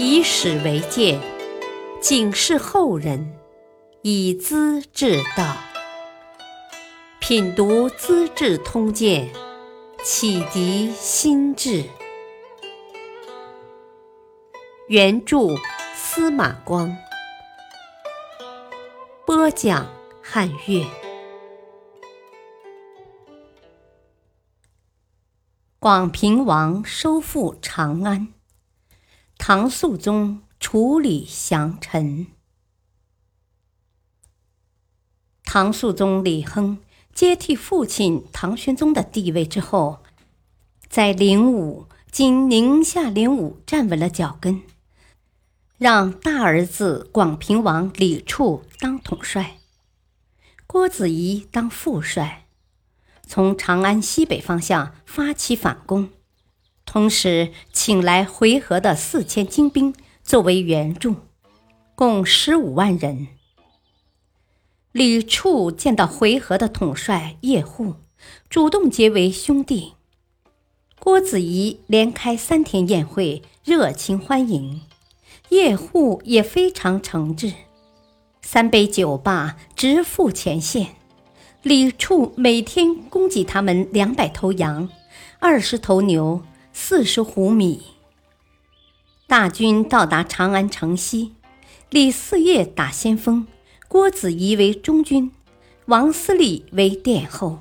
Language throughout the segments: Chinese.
以史为鉴，警示后人，以资治道。品读《资治通鉴》，启迪心智。原著司马光，播讲汉乐。广平王收复长安，唐肃宗处理降臣。唐肃宗李亨接替父亲唐玄宗的地位之后，在灵武（今宁夏灵武）站稳了脚跟，让大儿子广平王李处当统帅，郭子仪当副帅。从长安西北方向发起反攻，同时请来回纥的四千精兵作为援助，共十五万人。李处见到回纥的统帅叶护，主动结为兄弟。郭子仪连开三天宴会，热情欢迎，叶护也非常诚挚，三杯酒罢，直赴前线。李处每天供给他们两百头羊、二十头牛、四十斛米。大军到达长安城西，李嗣业打先锋，郭子仪为中军，王思礼为殿后。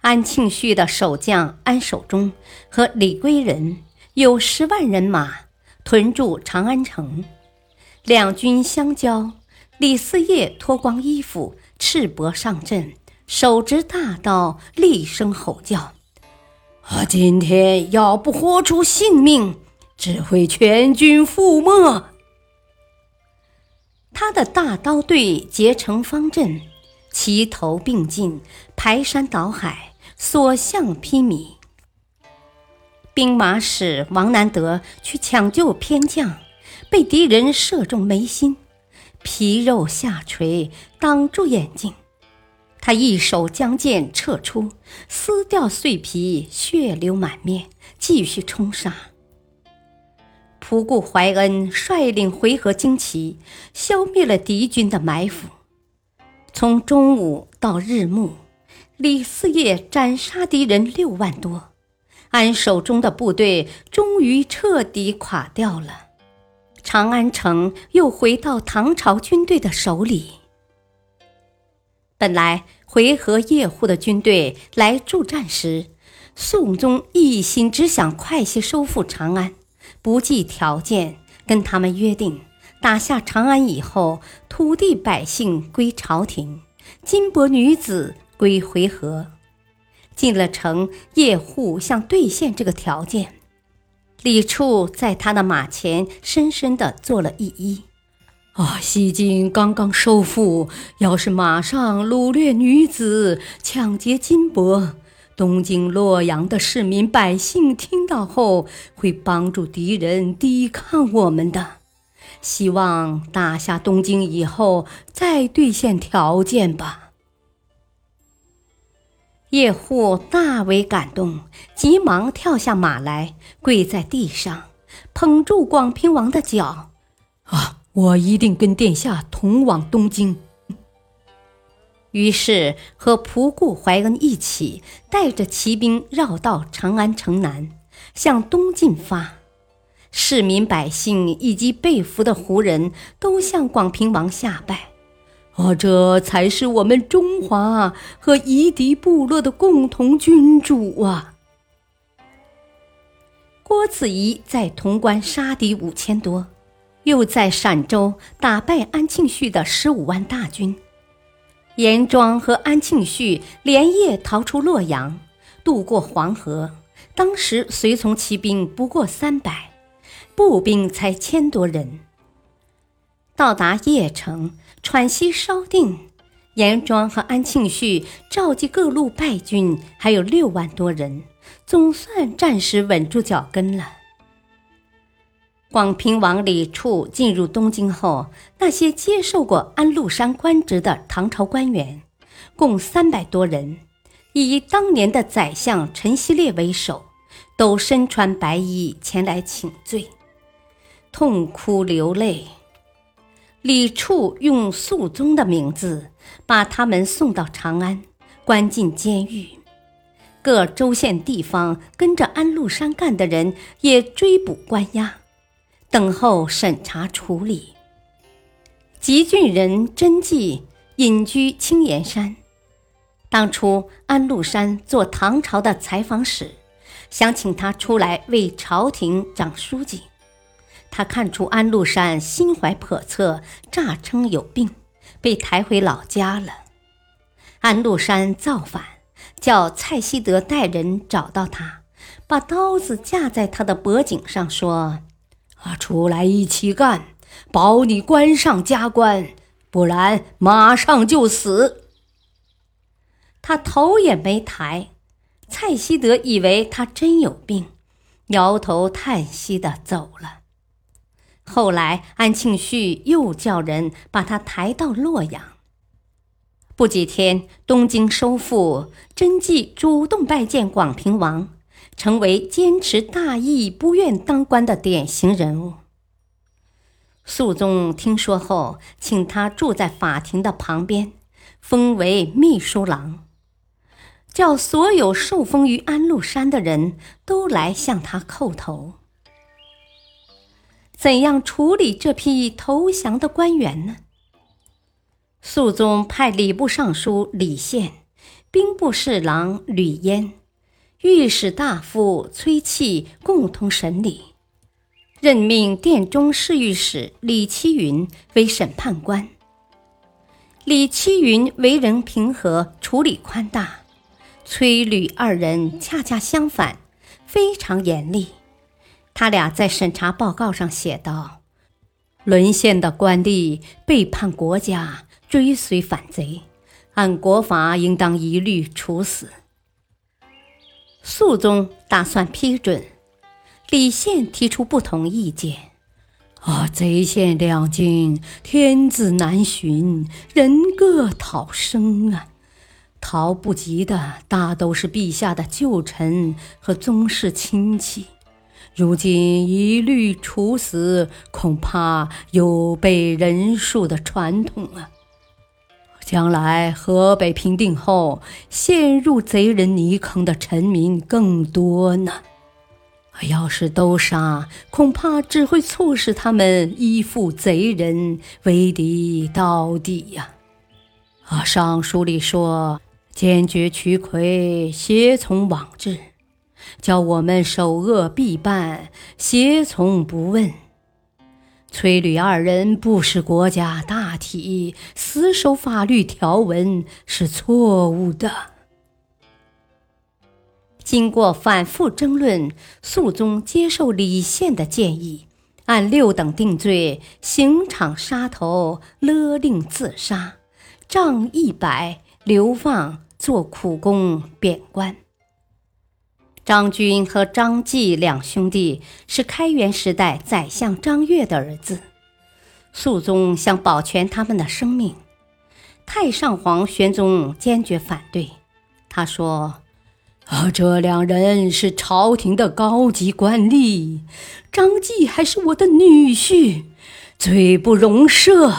安庆绪的守将安守忠和李归仁有十万人马屯驻长安城，两军相交，李嗣业脱光衣服。赤膊上阵，手执大刀，厉声吼叫：“我！今天要不豁出性命，只会全军覆没。”他的大刀队结成方阵，齐头并进，排山倒海，所向披靡。兵马使王南德去抢救偏将，被敌人射中眉心。皮肉下垂，挡住眼睛。他一手将剑撤出，撕掉碎皮，血流满面，继续冲杀。仆固怀恩率领回纥精骑，消灭了敌军的埋伏。从中午到日暮，李嗣业斩杀敌人六万多，安守忠的部队终于彻底垮掉了。长安城又回到唐朝军队的手里。本来回纥叶护的军队来助战时，宋宗一心只想快些收复长安，不计条件，跟他们约定：打下长安以后，土地百姓归朝廷，金帛女子归回纥。进了城，叶护想兑现这个条件。李处在他的马前深深地做了一揖。啊，西京刚刚收复，要是马上掳掠女子、抢劫金帛，东京、洛阳的市民百姓听到后，会帮助敌人抵抗我们的。希望打下东京以后再兑现条件吧。叶护大为感动，急忙跳下马来，跪在地上，捧住广平王的脚：“啊，我一定跟殿下同往东京。”于是和仆固怀恩一起，带着骑兵绕道长安城南，向东进发。市民百姓以及被俘的胡人都向广平王下拜。啊，这才是我们中华和夷狄部落的共同君主啊！郭子仪在潼关杀敌五千多，又在陕州打败安庆绪的十五万大军。严庄和安庆绪连夜逃出洛阳，渡过黄河。当时随从骑兵不过三百，步兵才千多人。到达邺城。喘息稍定，严庄和安庆绪召集各路败军，还有六万多人，总算暂时稳住脚跟了。广平王李处进入东京后，那些接受过安禄山官职的唐朝官员，共三百多人，以当年的宰相陈希烈为首，都身穿白衣前来请罪。痛哭流泪。李处用肃宗的名字把他们送到长安，关进监狱。各州县地方跟着安禄山干的人也追捕关押，等候审查处理。吉郡人甄纪隐居青岩山。当初安禄山做唐朝的采访使，想请他出来为朝廷掌书记。他看出安禄山心怀叵测，诈称有病，被抬回老家了。安禄山造反，叫蔡希德带人找到他，把刀子架在他的脖颈上，说：“啊，出来一起干，保你官上加官，不然马上就死。”他头也没抬，蔡希德以为他真有病，摇头叹息的走了。后来，安庆绪又叫人把他抬到洛阳。不几天，东京收复，甄纪主动拜见广平王，成为坚持大义、不愿当官的典型人物。肃宗听说后，请他住在法庭的旁边，封为秘书郎，叫所有受封于安禄山的人都来向他叩头。怎样处理这批投降的官员呢？肃宗派礼部尚书李宪、兵部侍郎吕嫣、御史大夫崔器共同审理，任命殿中侍御史李七云为审判官。李七云为人平和，处理宽大；崔吕二人恰恰相反，非常严厉。他俩在审查报告上写道：“沦陷的官吏背叛国家，追随反贼，按国法应当一律处死。”肃宗打算批准，李宪提出不同意见：“啊，贼陷两京，天子难寻，人各讨生啊，逃不及的大都是陛下的旧臣和宗室亲戚。”如今一律处死，恐怕有悖人数的传统啊！将来河北平定后，陷入贼人泥坑的臣民更多呢。要是都杀，恐怕只会促使他们依附贼人，为敌到底呀！啊，尚书里说，坚决取魁，协从往治。叫我们首恶必办，胁从不问。崔吕二人不识国家大体，死守法律条文是错误的。经过反复争论，肃宗接受李宪的建议，按六等定罪：刑场杀头、勒令自杀、杖一百、流放、做苦工、贬官。张军和张继两兄弟是开元时代宰相张悦的儿子，肃宗想保全他们的生命，太上皇玄宗坚决反对。他说：“啊，这两人是朝廷的高级官吏，张继还是我的女婿，罪不容赦。”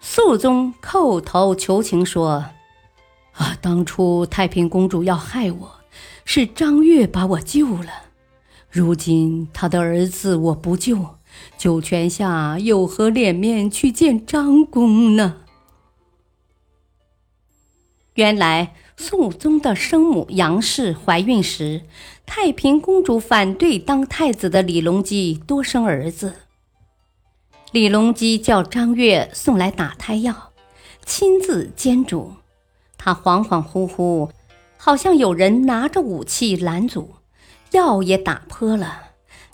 肃宗叩头求情说。啊！当初太平公主要害我，是张悦把我救了。如今他的儿子我不救，九泉下有何脸面去见张公呢？原来宋宗的生母杨氏怀孕时，太平公主反对当太子的李隆基多生儿子。李隆基叫张悦送来打胎药，亲自煎煮。他恍恍惚惚，好像有人拿着武器拦阻，药也打泼了，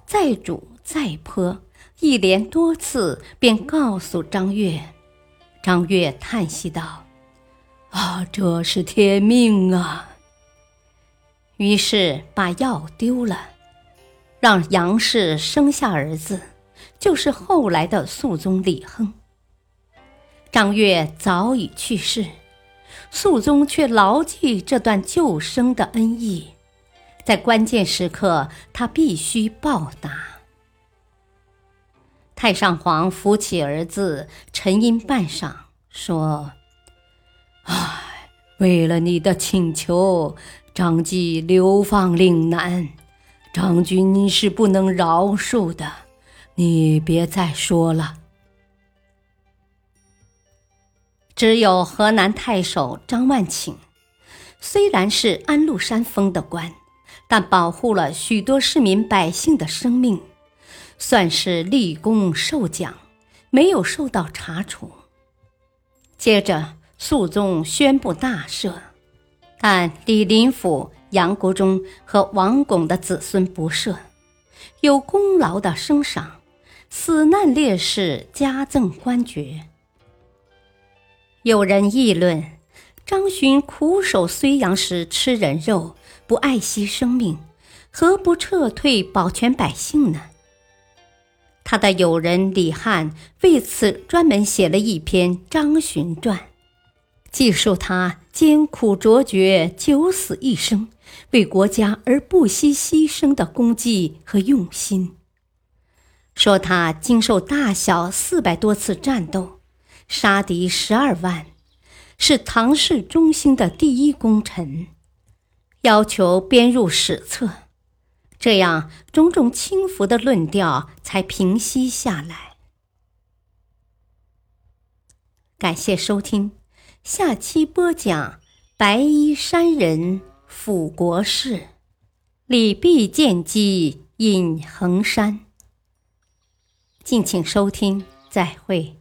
再煮再泼，一连多次，便告诉张悦。张悦叹息道：“啊，这是天命啊！”于是把药丢了，让杨氏生下儿子，就是后来的肃宗李亨。张悦早已去世。肃宗却牢记这段救生的恩义，在关键时刻，他必须报答。太上皇扶起儿子，沉吟半晌，说：“唉，为了你的请求，张继流放岭南，张军是不能饶恕的。你别再说了。”只有河南太守张万顷，虽然是安禄山封的官，但保护了许多市民百姓的生命。算是立功受奖，没有受到查处。接着，肃宗宣布大赦，但李林甫、杨国忠和王巩的子孙不赦，有功劳的升赏，死难烈士加赠官爵。有人议论，张巡苦守睢阳时吃人肉，不爱惜生命，何不撤退保全百姓呢？他的友人李翰为此专门写了一篇《张巡传》，记述他艰苦卓绝、九死一生，为国家而不惜牺牲的功绩和用心。说他经受大小四百多次战斗，杀敌十二万，是唐氏中兴的第一功臣，要求编入史册。这样，种种轻浮的论调才平息下来。感谢收听，下期播讲白衣山人辅国事，李泌见机引衡山。敬请收听，再会。